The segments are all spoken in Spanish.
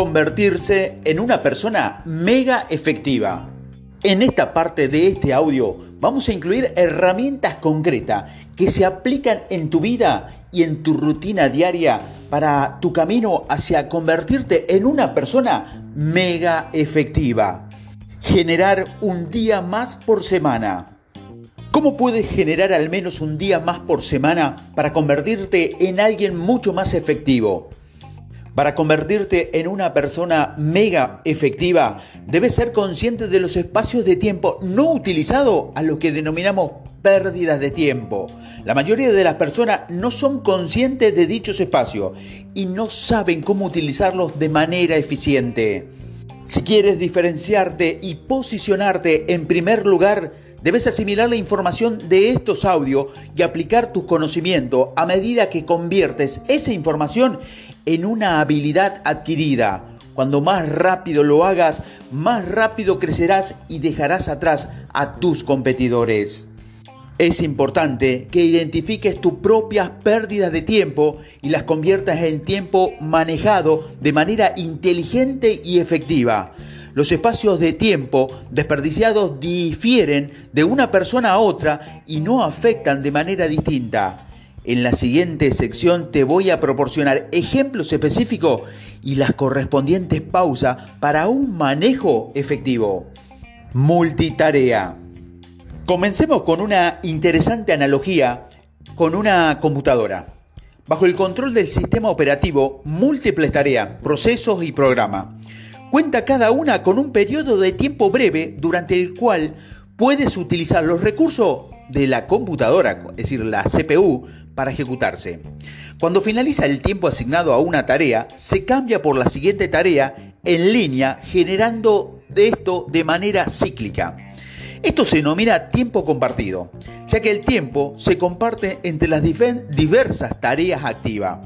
convertirse en una persona mega efectiva. En esta parte de este audio vamos a incluir herramientas concretas que se aplican en tu vida y en tu rutina diaria para tu camino hacia convertirte en una persona mega efectiva. Generar un día más por semana. ¿Cómo puedes generar al menos un día más por semana para convertirte en alguien mucho más efectivo? Para convertirte en una persona mega efectiva, debes ser consciente de los espacios de tiempo no utilizados a lo que denominamos pérdidas de tiempo. La mayoría de las personas no son conscientes de dichos espacios y no saben cómo utilizarlos de manera eficiente. Si quieres diferenciarte y posicionarte en primer lugar, Debes asimilar la información de estos audios y aplicar tu conocimiento a medida que conviertes esa información en una habilidad adquirida. Cuando más rápido lo hagas, más rápido crecerás y dejarás atrás a tus competidores. Es importante que identifiques tus propias pérdidas de tiempo y las conviertas en tiempo manejado de manera inteligente y efectiva. Los espacios de tiempo desperdiciados difieren de una persona a otra y no afectan de manera distinta. En la siguiente sección te voy a proporcionar ejemplos específicos y las correspondientes pausas para un manejo efectivo. Multitarea. Comencemos con una interesante analogía con una computadora. Bajo el control del sistema operativo, múltiples tareas, procesos y programas cuenta cada una con un periodo de tiempo breve durante el cual puedes utilizar los recursos de la computadora, es decir, la CPU, para ejecutarse. Cuando finaliza el tiempo asignado a una tarea, se cambia por la siguiente tarea en línea, generando de esto de manera cíclica. Esto se denomina tiempo compartido, ya que el tiempo se comparte entre las diversas tareas activas.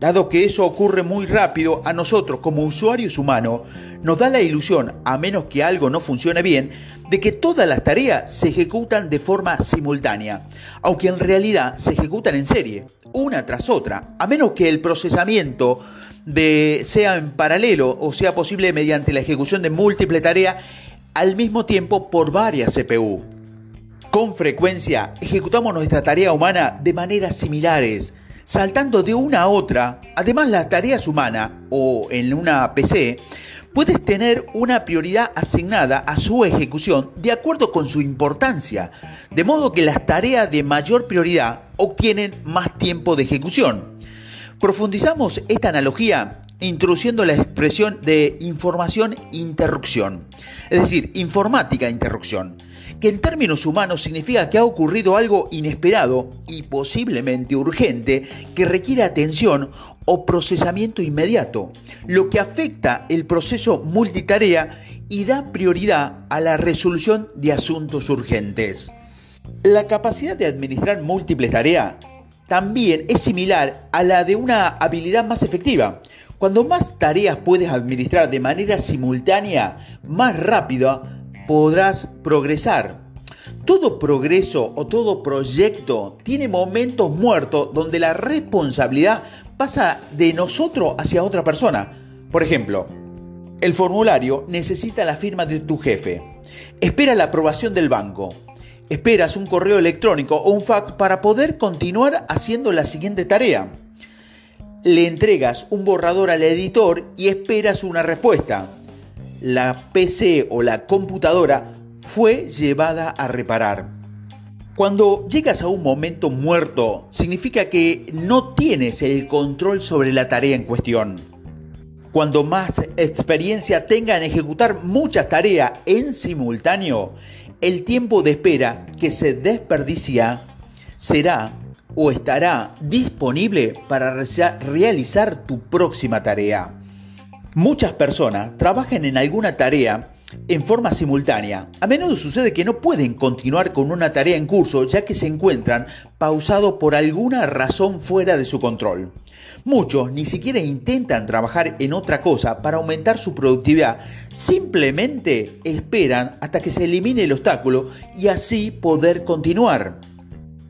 Dado que eso ocurre muy rápido, a nosotros como usuarios humanos nos da la ilusión, a menos que algo no funcione bien, de que todas las tareas se ejecutan de forma simultánea, aunque en realidad se ejecutan en serie, una tras otra, a menos que el procesamiento sea en paralelo o sea posible mediante la ejecución de múltiples tareas al mismo tiempo por varias CPU. Con frecuencia ejecutamos nuestra tarea humana de maneras similares, saltando de una a otra. Además, las tareas humanas o en una PC puedes tener una prioridad asignada a su ejecución de acuerdo con su importancia, de modo que las tareas de mayor prioridad obtienen más tiempo de ejecución. Profundizamos esta analogía introduciendo la expresión de información interrupción, es decir, informática interrupción que en términos humanos significa que ha ocurrido algo inesperado y posiblemente urgente que requiere atención o procesamiento inmediato, lo que afecta el proceso multitarea y da prioridad a la resolución de asuntos urgentes. La capacidad de administrar múltiples tareas también es similar a la de una habilidad más efectiva. Cuando más tareas puedes administrar de manera simultánea, más rápida podrás progresar. Todo progreso o todo proyecto tiene momentos muertos donde la responsabilidad pasa de nosotros hacia otra persona. Por ejemplo, el formulario necesita la firma de tu jefe. Espera la aprobación del banco. Esperas un correo electrónico o un fax para poder continuar haciendo la siguiente tarea. Le entregas un borrador al editor y esperas una respuesta la PC o la computadora fue llevada a reparar. Cuando llegas a un momento muerto, significa que no tienes el control sobre la tarea en cuestión. Cuando más experiencia tenga en ejecutar muchas tareas en simultáneo, el tiempo de espera que se desperdicia será o estará disponible para realizar tu próxima tarea. Muchas personas trabajan en alguna tarea en forma simultánea. A menudo sucede que no pueden continuar con una tarea en curso ya que se encuentran pausados por alguna razón fuera de su control. Muchos ni siquiera intentan trabajar en otra cosa para aumentar su productividad, simplemente esperan hasta que se elimine el obstáculo y así poder continuar.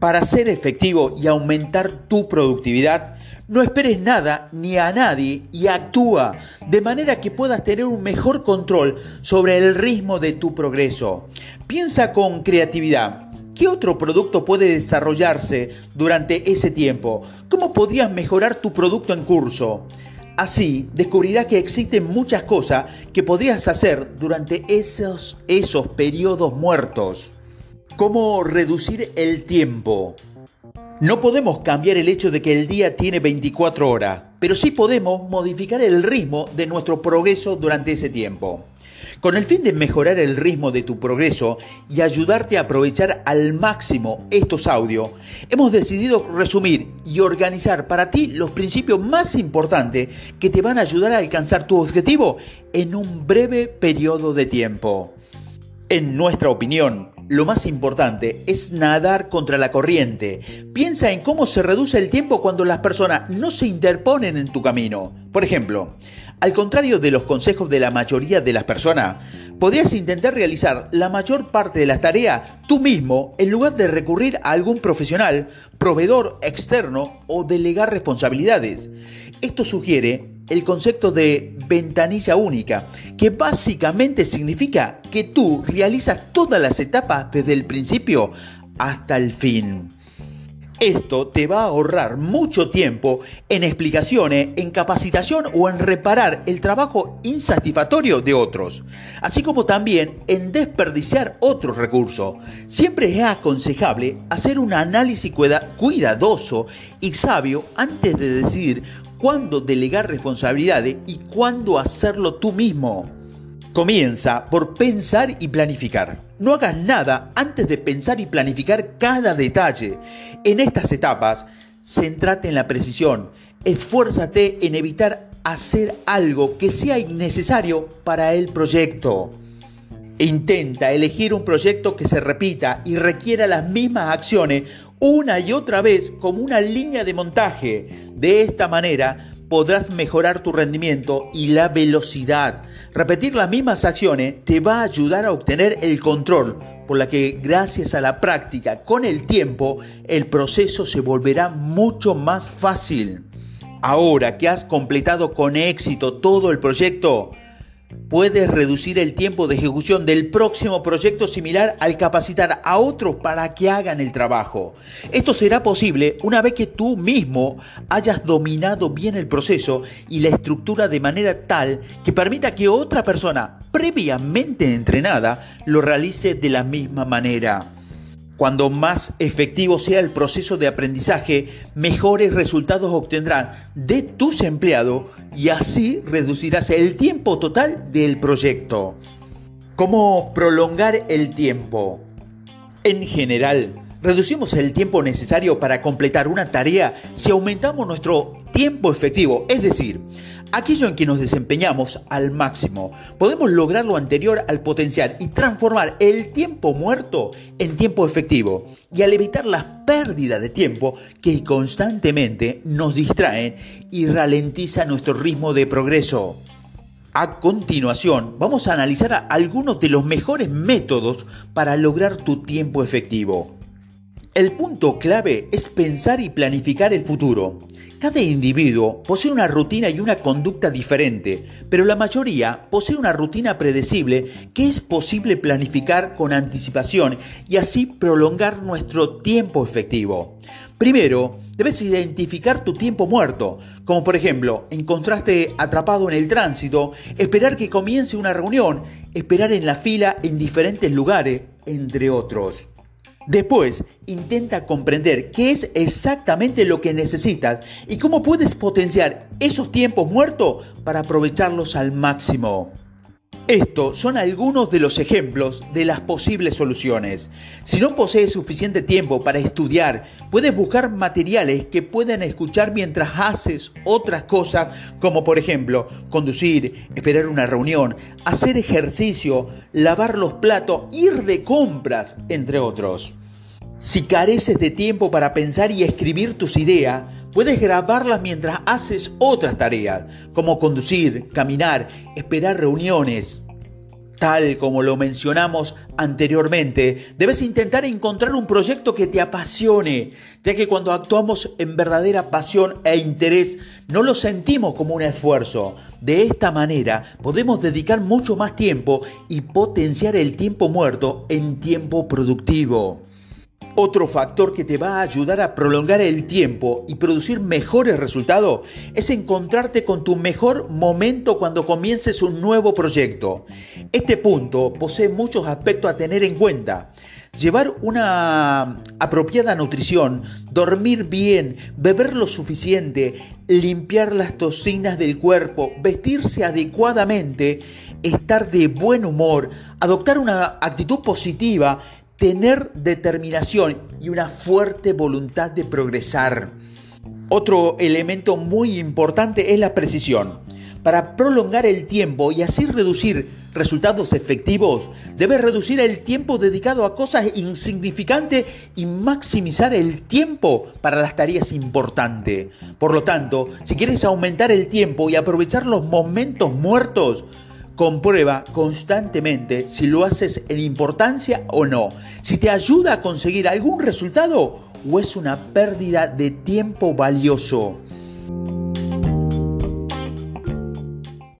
Para ser efectivo y aumentar tu productividad, No esperes nada ni a nadie y actúa de manera que puedas tener un mejor control sobre el ritmo de tu progreso. Piensa con creatividad. ¿Qué otro producto puede desarrollarse durante ese tiempo? ¿Cómo podrías mejorar tu producto en curso? Así descubrirás que existen muchas cosas que podrías hacer durante esos, esos periodos muertos. ¿Cómo reducir el tiempo? No podemos cambiar el hecho de que el día tiene 24 horas, pero sí podemos modificar el ritmo de nuestro progreso durante ese tiempo. Con el fin de mejorar el ritmo de tu progreso y ayudarte a aprovechar al máximo estos audios, hemos decidido resumir y organizar para ti los principios más importantes que te van a ayudar a alcanzar tu objetivo en un breve periodo de tiempo. En nuestra opinión, lo más importante es nadar contra la corriente. Piensa en cómo se reduce el tiempo cuando las personas no se interponen en tu camino. Por ejemplo, al contrario de los consejos de la mayoría de las personas, podrías intentar realizar la mayor parte de las tareas tú mismo en lugar de recurrir a algún profesional, proveedor externo o delegar responsabilidades. Esto sugiere el concepto de ventanilla única, que básicamente significa que tú realizas todas las etapas desde el principio hasta el fin. Esto te va a ahorrar mucho tiempo en explicaciones, en capacitación o en reparar el trabajo insatisfactorio de otros, así como también en desperdiciar otros recursos. Siempre es aconsejable hacer un análisis cuidadoso y sabio antes de decidir cuándo delegar responsabilidades y cuándo hacerlo tú mismo. Comienza por pensar y planificar. No hagas nada antes de pensar y planificar cada detalle. En estas etapas, céntrate en la precisión. Esfuérzate en evitar hacer algo que sea innecesario para el proyecto. Intenta elegir un proyecto que se repita y requiera las mismas acciones una y otra vez como una línea de montaje. De esta manera podrás mejorar tu rendimiento y la velocidad. Repetir las mismas acciones te va a ayudar a obtener el control, por la que gracias a la práctica con el tiempo el proceso se volverá mucho más fácil. Ahora que has completado con éxito todo el proyecto, puedes reducir el tiempo de ejecución del próximo proyecto similar al capacitar a otros para que hagan el trabajo. Esto será posible una vez que tú mismo hayas dominado bien el proceso y la estructura de manera tal que permita que otra persona previamente entrenada lo realice de la misma manera. Cuando más efectivo sea el proceso de aprendizaje, mejores resultados obtendrán de tus empleados y así reducirás el tiempo total del proyecto. ¿Cómo prolongar el tiempo? En general, reducimos el tiempo necesario para completar una tarea si aumentamos nuestro tiempo efectivo, es decir, aquello en que nos desempeñamos al máximo. Podemos lograr lo anterior al potenciar y transformar el tiempo muerto en tiempo efectivo y al evitar las pérdidas de tiempo que constantemente nos distraen y ralentiza nuestro ritmo de progreso. A continuación, vamos a analizar algunos de los mejores métodos para lograr tu tiempo efectivo. El punto clave es pensar y planificar el futuro. Cada individuo posee una rutina y una conducta diferente, pero la mayoría posee una rutina predecible que es posible planificar con anticipación y así prolongar nuestro tiempo efectivo. Primero, debes identificar tu tiempo muerto, como por ejemplo, encontrarte atrapado en el tránsito, esperar que comience una reunión, esperar en la fila en diferentes lugares, entre otros. Después, intenta comprender qué es exactamente lo que necesitas y cómo puedes potenciar esos tiempos muertos para aprovecharlos al máximo. Estos son algunos de los ejemplos de las posibles soluciones. Si no posees suficiente tiempo para estudiar, puedes buscar materiales que puedan escuchar mientras haces otras cosas, como por ejemplo conducir, esperar una reunión, hacer ejercicio, lavar los platos, ir de compras, entre otros. Si careces de tiempo para pensar y escribir tus ideas, puedes grabarlas mientras haces otras tareas, como conducir, caminar, esperar reuniones. Tal como lo mencionamos anteriormente, debes intentar encontrar un proyecto que te apasione, ya que cuando actuamos en verdadera pasión e interés, no lo sentimos como un esfuerzo. De esta manera podemos dedicar mucho más tiempo y potenciar el tiempo muerto en tiempo productivo. Otro factor que te va a ayudar a prolongar el tiempo y producir mejores resultados es encontrarte con tu mejor momento cuando comiences un nuevo proyecto. Este punto posee muchos aspectos a tener en cuenta. Llevar una apropiada nutrición, dormir bien, beber lo suficiente, limpiar las toxinas del cuerpo, vestirse adecuadamente, estar de buen humor, adoptar una actitud positiva, tener determinación y una fuerte voluntad de progresar. Otro elemento muy importante es la precisión. Para prolongar el tiempo y así reducir resultados efectivos, debes reducir el tiempo dedicado a cosas insignificantes y maximizar el tiempo para las tareas importantes. Por lo tanto, si quieres aumentar el tiempo y aprovechar los momentos muertos, Comprueba constantemente si lo haces en importancia o no, si te ayuda a conseguir algún resultado o es una pérdida de tiempo valioso.